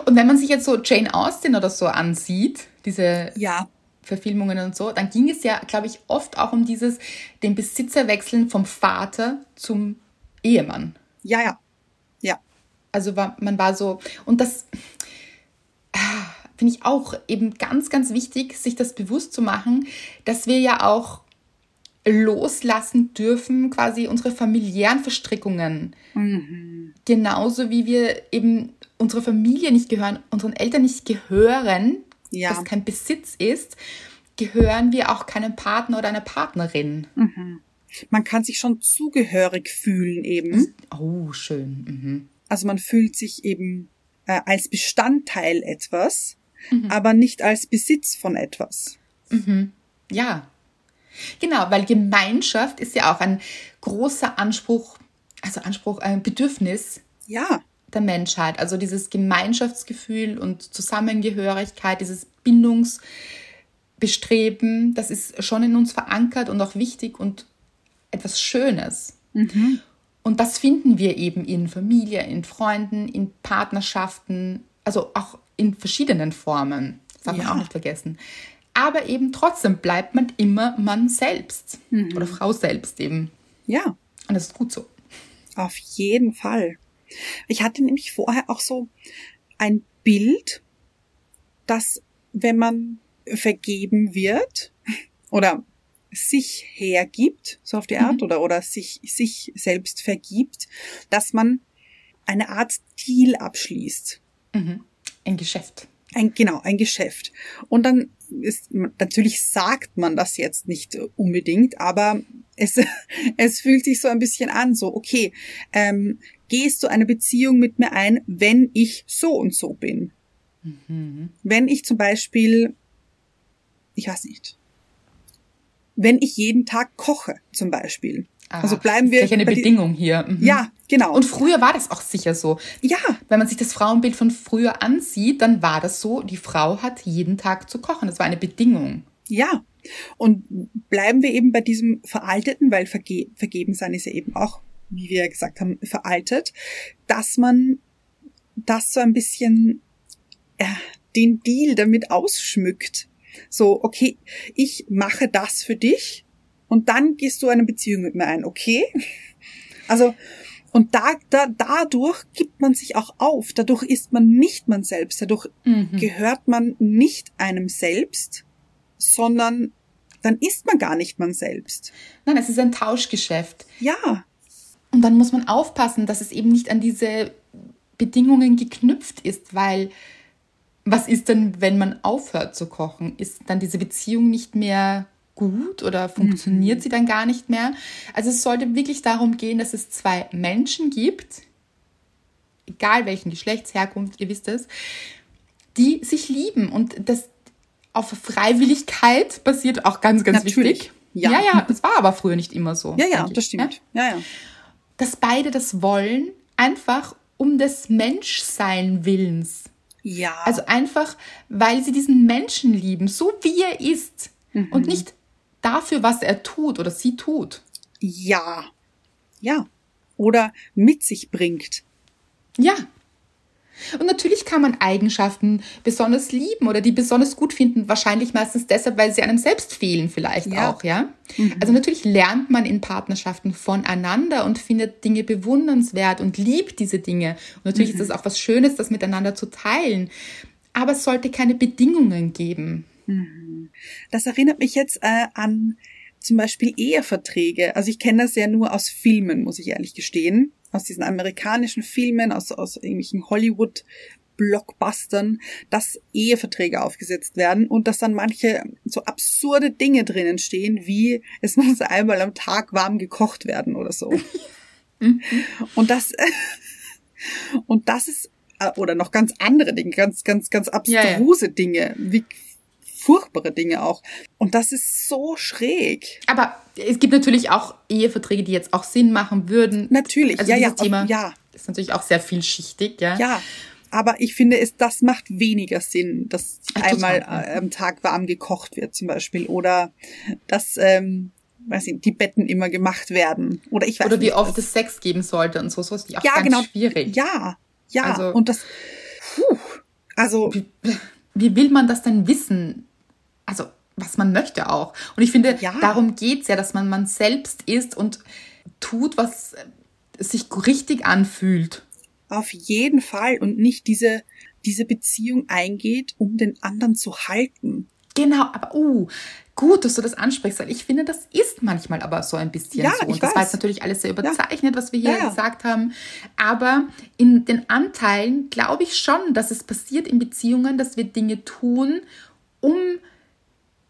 Und wenn man sich jetzt so Jane Austen oder so ansieht, diese ja. Verfilmungen und so, dann ging es ja, glaube ich, oft auch um dieses, den Besitzer wechseln vom Vater zum Ehemann. Ja, ja. Ja. Also war, man war so, und das ah, finde ich auch eben ganz, ganz wichtig, sich das bewusst zu machen, dass wir ja auch loslassen dürfen, quasi unsere familiären Verstrickungen. Mhm. Genauso wie wir eben unsere Familie nicht gehören, unseren Eltern nicht gehören, ja. das kein Besitz ist, gehören wir auch keinem Partner oder einer Partnerin. Mhm. Man kann sich schon zugehörig fühlen eben. Oh, schön. Mhm. Also man fühlt sich eben äh, als Bestandteil etwas, mhm. aber nicht als Besitz von etwas. Mhm. Ja. Genau, weil Gemeinschaft ist ja auch ein großer Anspruch, also Anspruch, ein Bedürfnis. Ja der Menschheit. Also dieses Gemeinschaftsgefühl und Zusammengehörigkeit, dieses Bindungsbestreben, das ist schon in uns verankert und auch wichtig und etwas Schönes. Mhm. Und das finden wir eben in Familie, in Freunden, in Partnerschaften, also auch in verschiedenen Formen. Das darf ja. man auch nicht vergessen. Aber eben trotzdem bleibt man immer man selbst mhm. oder Frau selbst eben. Ja. Und das ist gut so. Auf jeden Fall. Ich hatte nämlich vorher auch so ein Bild, dass wenn man vergeben wird oder sich hergibt, so auf die Art, mhm. oder, oder sich, sich selbst vergibt, dass man eine Art Deal abschließt. Mhm. Ein Geschäft. Ein, genau, ein Geschäft. Und dann ist, natürlich sagt man das jetzt nicht unbedingt, aber es, es fühlt sich so ein bisschen an, so, okay, ähm, gehst du eine Beziehung mit mir ein, wenn ich so und so bin? Mhm. Wenn ich zum Beispiel, ich weiß nicht, wenn ich jeden Tag koche, zum Beispiel. Ah, also bleiben wir. Das ist eine Bedingung hier. Mhm. Ja, genau. Und früher war das auch sicher so. Ja. Wenn man sich das Frauenbild von früher ansieht, dann war das so, die Frau hat jeden Tag zu kochen. Das war eine Bedingung. Ja. Und bleiben wir eben bei diesem Veralteten, weil verge vergeben sein ist ja eben auch, wie wir gesagt haben, veraltet, dass man das so ein bisschen äh, den Deal damit ausschmückt. So, okay, ich mache das für dich und dann gehst du eine Beziehung mit mir ein, okay? Also, und da, da, dadurch gibt man sich auch auf, dadurch ist man nicht man selbst, dadurch mhm. gehört man nicht einem selbst, sondern dann ist man gar nicht man selbst. Nein, es ist ein Tauschgeschäft. Ja. Und dann muss man aufpassen, dass es eben nicht an diese Bedingungen geknüpft ist, weil was ist denn, wenn man aufhört zu kochen? Ist dann diese Beziehung nicht mehr gut oder funktioniert mhm. sie dann gar nicht mehr? Also es sollte wirklich darum gehen, dass es zwei Menschen gibt, egal welchen Geschlechtsherkunft, ihr wisst es, die sich lieben und das auf Freiwilligkeit basiert auch ganz, ganz Natürlich. wichtig. Ja. ja, ja, das war aber früher nicht immer so. Ja, ja, das stimmt. Ja? ja, ja. Dass beide das wollen, einfach um des Menschsein Willens. Ja. Also einfach, weil sie diesen Menschen lieben, so wie er ist. Mhm. Und nicht dafür, was er tut oder sie tut. Ja. Ja. Oder mit sich bringt. Ja. Und natürlich kann man Eigenschaften besonders lieben oder die besonders gut finden, wahrscheinlich meistens deshalb, weil sie einem selbst fehlen vielleicht ja. auch, ja. Mhm. Also natürlich lernt man in Partnerschaften voneinander und findet Dinge bewundernswert und liebt diese Dinge. Und natürlich mhm. ist es auch was Schönes, das miteinander zu teilen. Aber es sollte keine Bedingungen geben. Mhm. Das erinnert mich jetzt äh, an zum Beispiel Eheverträge. Also ich kenne das ja nur aus Filmen, muss ich ehrlich gestehen. Aus diesen amerikanischen Filmen, aus, aus irgendwelchen Hollywood Blockbustern, dass Eheverträge aufgesetzt werden und dass dann manche so absurde Dinge drinnen stehen, wie es muss einmal am Tag warm gekocht werden oder so. Mhm. und das, und das ist, äh, oder noch ganz andere Dinge, ganz, ganz, ganz abstruse ja, ja. Dinge, wie furchtbare Dinge auch. Und das ist so schräg. Aber es gibt natürlich auch Eheverträge, die jetzt auch Sinn machen würden. Natürlich, also ja, ja, Thema ja. ist natürlich auch sehr vielschichtig, ja. Ja. Aber ich finde, es, das macht weniger Sinn, dass Ach, einmal äh, am Tag warm gekocht wird zum Beispiel oder dass ähm, weiß ich, die Betten immer gemacht werden oder ich weiß oder wie nicht, oft es Sex geben sollte und so so ist die auch ja, ganz genau. schwierig. Ja, ja also, und das puh, also wie, wie will man das denn wissen? Also was man möchte auch. Und ich finde, ja. darum geht's ja, dass man man selbst ist und tut, was sich richtig anfühlt. Auf jeden Fall und nicht diese, diese Beziehung eingeht, um den anderen zu halten. Genau, aber uh, gut, dass du das ansprichst, weil ich finde, das ist manchmal aber so ein bisschen ja, so. Und das weiß. war jetzt natürlich alles sehr überzeichnet, ja. was wir hier ja, gesagt haben. Aber in den Anteilen glaube ich schon, dass es passiert in Beziehungen, dass wir Dinge tun, um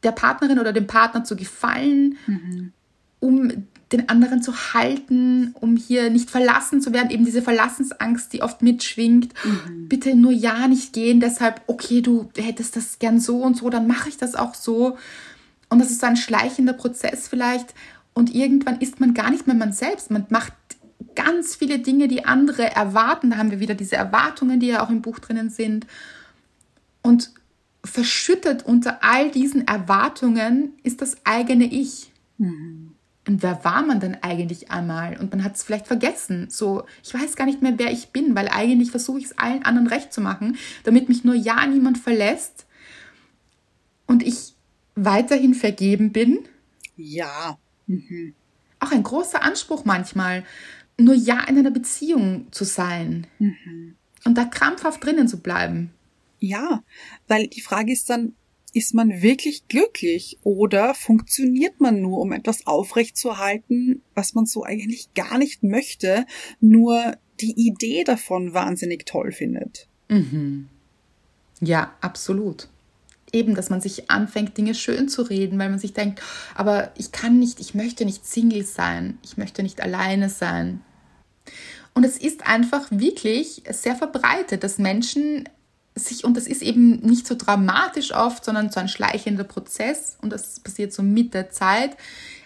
der Partnerin oder dem Partner zu gefallen, mhm. um den anderen zu halten, um hier nicht verlassen zu werden, eben diese Verlassensangst, die oft mitschwingt. Mhm. Bitte nur ja nicht gehen, deshalb, okay, du hättest das gern so und so, dann mache ich das auch so. Und das ist so ein schleichender Prozess vielleicht. Und irgendwann ist man gar nicht mehr man selbst. Man macht ganz viele Dinge, die andere erwarten. Da haben wir wieder diese Erwartungen, die ja auch im Buch drinnen sind. Und verschüttet unter all diesen Erwartungen ist das eigene Ich. Mhm. Und wer war man denn eigentlich einmal? Und man hat es vielleicht vergessen. So, ich weiß gar nicht mehr, wer ich bin, weil eigentlich versuche ich es allen anderen recht zu machen, damit mich nur ja niemand verlässt und ich weiterhin vergeben bin. Ja. Mhm. Auch ein großer Anspruch manchmal. nur ja in einer Beziehung zu sein mhm. und da krampfhaft drinnen zu bleiben. Ja, weil die Frage ist dann, ist man wirklich glücklich oder funktioniert man nur, um etwas aufrechtzuerhalten, was man so eigentlich gar nicht möchte, nur die Idee davon wahnsinnig toll findet? Mhm. Ja, absolut. Eben, dass man sich anfängt, Dinge schön zu reden, weil man sich denkt, aber ich kann nicht, ich möchte nicht Single sein, ich möchte nicht alleine sein. Und es ist einfach wirklich sehr verbreitet, dass Menschen sich, und das ist eben nicht so dramatisch oft, sondern so ein schleichender Prozess und das passiert so mit der Zeit,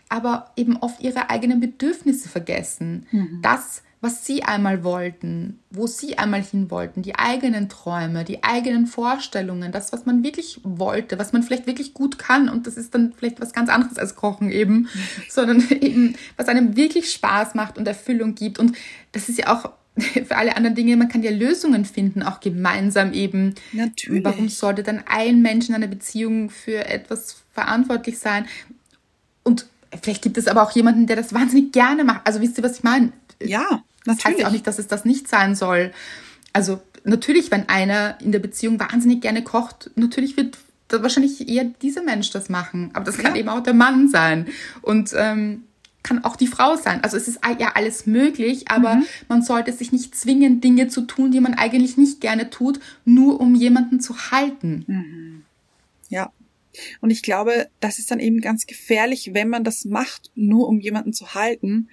aber eben oft ihre eigenen Bedürfnisse vergessen. Mhm. Das, was sie einmal wollten, wo sie einmal hin wollten, die eigenen Träume, die eigenen Vorstellungen, das, was man wirklich wollte, was man vielleicht wirklich gut kann und das ist dann vielleicht was ganz anderes als Kochen eben, mhm. sondern eben, was einem wirklich Spaß macht und Erfüllung gibt und das ist ja auch für alle anderen Dinge, man kann ja Lösungen finden, auch gemeinsam eben. Natürlich. Warum sollte dann ein Mensch in einer Beziehung für etwas verantwortlich sein? Und vielleicht gibt es aber auch jemanden, der das wahnsinnig gerne macht. Also wisst ihr, was ich meine? Ja, natürlich. Das heißt ja auch nicht, dass es das nicht sein soll. Also natürlich, wenn einer in der Beziehung wahnsinnig gerne kocht, natürlich wird wahrscheinlich eher dieser Mensch das machen. Aber das kann ja. eben auch der Mann sein. Und ähm, kann auch die Frau sein. Also es ist ja alles möglich, aber mhm. man sollte sich nicht zwingen, Dinge zu tun, die man eigentlich nicht gerne tut, nur um jemanden zu halten. Mhm. Ja. Und ich glaube, das ist dann eben ganz gefährlich, wenn man das macht, nur um jemanden zu halten.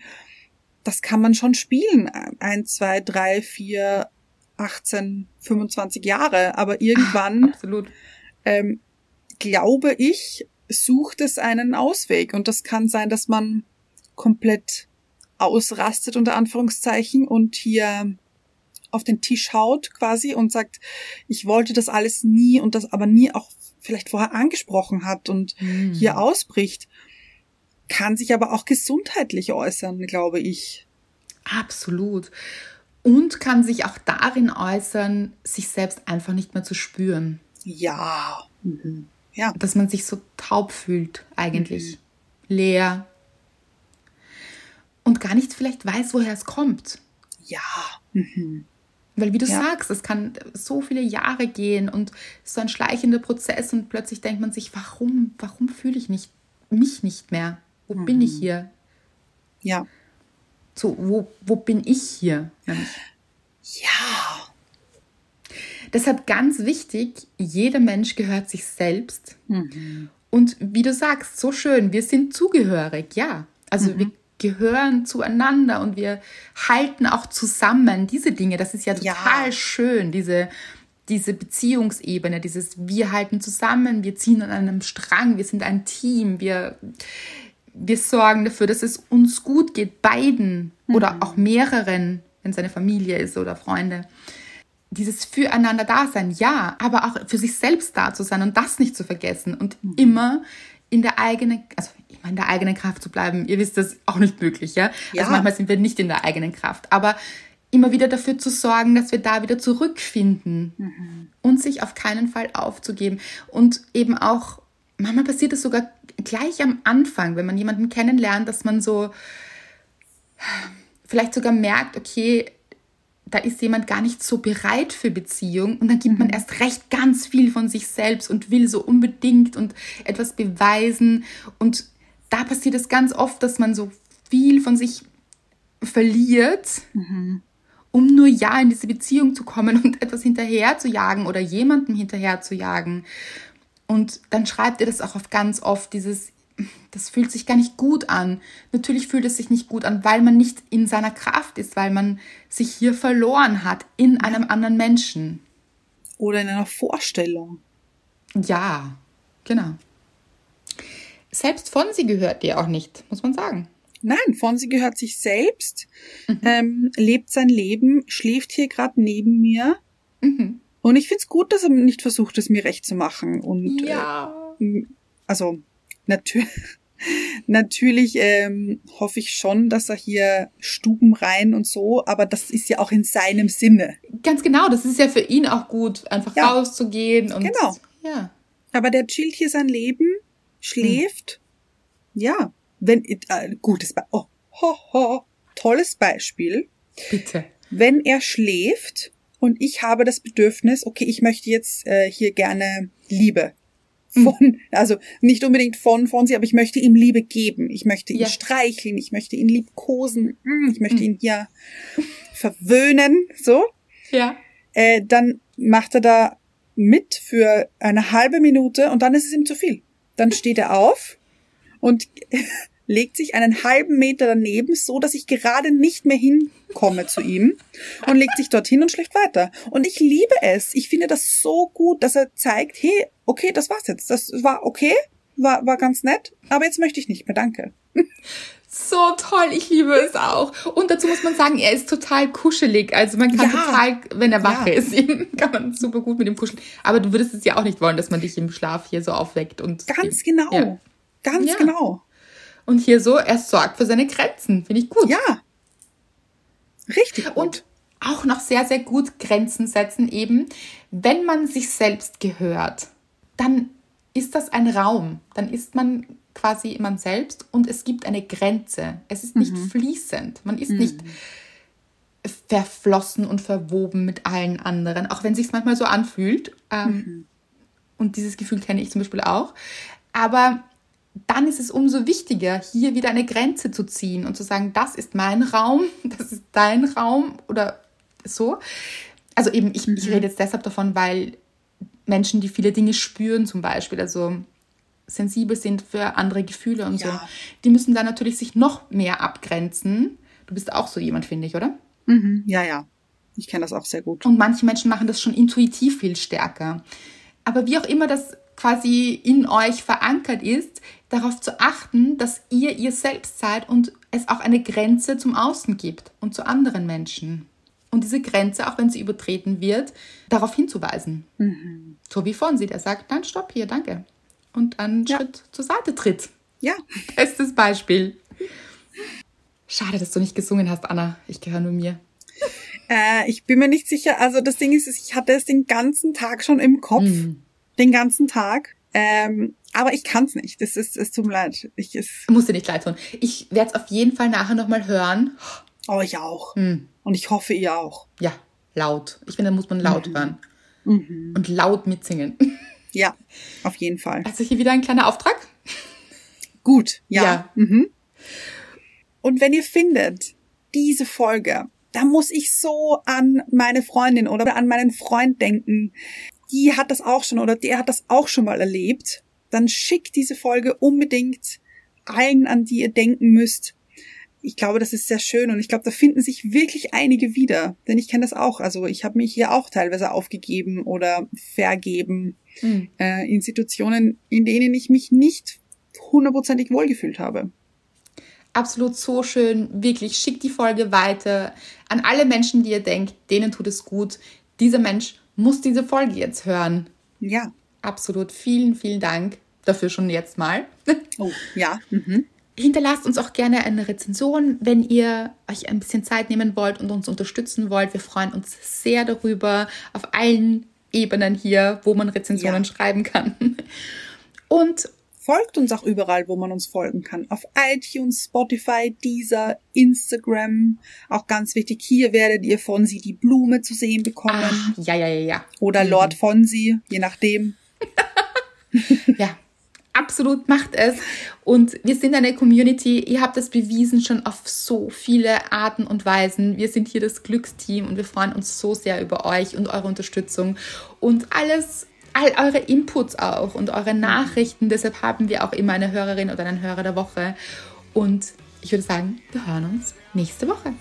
Das kann man schon spielen. Eins, zwei, drei, vier, 18, 25 Jahre. Aber irgendwann, Absolut. Ähm, glaube ich, sucht es einen Ausweg. Und das kann sein, dass man komplett ausrastet unter Anführungszeichen und hier auf den Tisch haut quasi und sagt, ich wollte das alles nie und das aber nie auch vielleicht vorher angesprochen hat und mhm. hier ausbricht, kann sich aber auch gesundheitlich äußern, glaube ich. Absolut. Und kann sich auch darin äußern, sich selbst einfach nicht mehr zu spüren. Ja. Mhm. Ja. Dass man sich so taub fühlt, eigentlich. Mhm. Leer, und gar nicht vielleicht weiß, woher es kommt. Ja. Mhm. Weil wie du ja. sagst, es kann so viele Jahre gehen und so ein schleichender Prozess und plötzlich denkt man sich, warum, warum fühle ich nicht, mich nicht mehr? Wo mhm. bin ich mhm. hier? Ja. So, wo, wo bin ich hier? Ja. Deshalb ganz wichtig, jeder Mensch gehört sich selbst. Mhm. Und wie du sagst, so schön, wir sind zugehörig, ja. Also mhm. wir gehören zueinander und wir halten auch zusammen. Diese Dinge, das ist ja total ja. schön, diese, diese Beziehungsebene, dieses wir halten zusammen, wir ziehen an einem Strang, wir sind ein Team, wir, wir sorgen dafür, dass es uns gut geht, beiden mhm. oder auch mehreren, wenn es eine Familie ist oder Freunde. Dieses füreinander Dasein, ja, aber auch für sich selbst da zu sein und das nicht zu vergessen und mhm. immer in der eigenen, also in der eigenen Kraft zu bleiben. Ihr wisst, das ist auch nicht möglich, ja? ja? Also manchmal sind wir nicht in der eigenen Kraft. Aber immer wieder dafür zu sorgen, dass wir da wieder zurückfinden mhm. und sich auf keinen Fall aufzugeben. Und eben auch, manchmal passiert es sogar gleich am Anfang, wenn man jemanden kennenlernt, dass man so vielleicht sogar merkt, okay, da ist jemand gar nicht so bereit für Beziehung und dann gibt man mhm. erst recht ganz viel von sich selbst und will so unbedingt und etwas beweisen und da passiert es ganz oft, dass man so viel von sich verliert, mhm. um nur ja in diese Beziehung zu kommen und etwas hinterher zu jagen oder jemandem hinterher zu jagen. Und dann schreibt ihr das auch oft ganz oft, dieses, das fühlt sich gar nicht gut an. Natürlich fühlt es sich nicht gut an, weil man nicht in seiner Kraft ist, weil man sich hier verloren hat in einem anderen Menschen. Oder in einer Vorstellung. Ja, genau selbst Fonsi gehört dir auch nicht, muss man sagen. Nein, Fonsi gehört sich selbst, mhm. ähm, lebt sein Leben, schläft hier gerade neben mir. Mhm. Und ich find's gut, dass er nicht versucht, es mir recht zu machen. Und ja. Äh, also natür natürlich ähm, hoffe ich schon, dass er hier Stuben rein und so, aber das ist ja auch in seinem Sinne. Ganz genau, das ist ja für ihn auch gut, einfach ja. rauszugehen und genau. Ja. Aber der chillt hier sein Leben schläft. Hm. Ja, wenn äh, gutes Be oh, ho, ho, tolles Beispiel. Bitte. Wenn er schläft und ich habe das Bedürfnis, okay, ich möchte jetzt äh, hier gerne Liebe. Von, also nicht unbedingt von, von sie, aber ich möchte ihm Liebe geben. Ich möchte ihn Ja. streicheln, ich möchte ihn liebkosen, mm, ich möchte Hm. ihn hier verwöhnen, so. Ja. Äh, dann macht er da mit für eine halbe Minute und dann ist es ihm zu viel. Dann steht er auf und legt sich einen halben Meter daneben, so dass ich gerade nicht mehr hinkomme zu ihm und legt sich dorthin und schläft weiter. Und ich liebe es. Ich finde das so gut, dass er zeigt, hey, okay, das war's jetzt. Das war okay, war, war ganz nett, aber jetzt möchte ich nicht mehr, danke. So toll, ich liebe es auch. Und dazu muss man sagen, er ist total kuschelig. Also man kann Ja. total, wenn er wach Ja. ist, eben, kann man super gut mit ihm kuscheln. Aber du würdest es ja auch nicht wollen, dass man dich im Schlaf hier so aufweckt und Ganz genau. Ja. Ganz genau. Und hier so, er sorgt für seine Grenzen. Finde ich gut. Ja. Richtig gut. Und auch noch sehr, sehr gut Grenzen setzen eben. Wenn man sich selbst gehört, dann ist das ein Raum. Dann ist man quasi man selbst und es gibt eine Grenze. Es ist nicht fließend. Man ist nicht verflossen und verwoben mit allen anderen, auch wenn sich manchmal so anfühlt. Ähm, Und dieses Gefühl kenne ich zum Beispiel auch. Aber dann ist es umso wichtiger, hier wieder eine Grenze zu ziehen und zu sagen, das ist mein Raum, das ist dein Raum oder so. Also eben, ich, ich rede jetzt deshalb davon, weil Menschen, die viele Dinge spüren zum Beispiel, also sensibel sind für andere Gefühle und Ja. so, die müssen dann natürlich sich noch mehr abgrenzen. Du bist auch so jemand, finde ich, oder? Mhm. Ja, ja. Ich kenne das auch sehr gut. Und manche Menschen machen das schon intuitiv viel stärker. Aber wie auch immer das quasi in euch verankert ist, darauf zu achten, dass ihr ihr selbst seid und es auch eine Grenze zum Außen gibt und zu anderen Menschen. Und diese Grenze, auch wenn sie übertreten wird, darauf hinzuweisen. So wie Fonsi, der sagt, nein, stopp hier, danke. Und einen Ja. Schritt zur Seite tritt. Ja. Bestes Beispiel. Schade, dass du nicht gesungen hast, Anna. Ich gehöre nur mir. Äh, ich bin mir nicht sicher. Also das Ding ist, ich hatte es den ganzen Tag schon im Kopf. Den ganzen Tag. Ähm, aber ich kann es nicht. Es ist, es tut mir leid. Ich es, Muss dir nicht leid tun. Ich werde es auf jeden Fall nachher nochmal hören. oh, ich auch. Hm. Und ich hoffe, ihr auch. Ja, laut. Ich finde, da muss man laut hören. Und laut mitsingen. Ja, auf jeden Fall. Also hier wieder ein kleiner Auftrag. Gut, ja. Ja. Mhm. Und wenn ihr findet, diese Folge, da muss ich so an meine Freundin oder an meinen Freund denken. Die hat das auch schon oder der hat das auch schon mal erlebt. Dann schickt diese Folge unbedingt allen, an die ihr denken müsst. Ich glaube, das ist sehr schön und ich glaube, da finden sich wirklich einige wieder. Denn ich kenne das auch. Also ich habe mich hier auch teilweise aufgegeben oder vergeben Hm. äh, in Situationen, in denen ich mich nicht hundertprozentig wohlgefühlt habe. Absolut so schön. Wirklich, schickt die Folge weiter an alle Menschen, die ihr denkt, denen tut es gut. Dieser Mensch muss diese Folge jetzt hören. Ja. Absolut. Vielen, vielen Dank dafür schon jetzt mal. Oh, ja. Mhm. Hinterlasst uns auch gerne eine Rezension, wenn ihr euch ein bisschen Zeit nehmen wollt und uns unterstützen wollt. Wir freuen uns sehr darüber auf allen Ebenen hier, wo man Rezensionen Ja. schreiben kann. Und Folgt uns auch überall, wo man uns folgen kann. Auf iTunes, Spotify, Deezer, Instagram. Auch ganz wichtig, hier werdet ihr von sie die Blume zu sehen bekommen. ach, ja, ja, ja, ja. Oder Lord Fonsi, je nachdem. Ja, absolut macht es. Und wir sind eine Community. Ihr habt es bewiesen schon auf so viele Arten und Weisen. Wir sind hier das Glücksteam und wir freuen uns so sehr über euch und eure Unterstützung und alles, all eure Inputs auch und eure Nachrichten. Deshalb haben wir auch immer eine Hörerin oder einen Hörer der Woche. Und ich würde sagen, wir hören uns nächste Woche.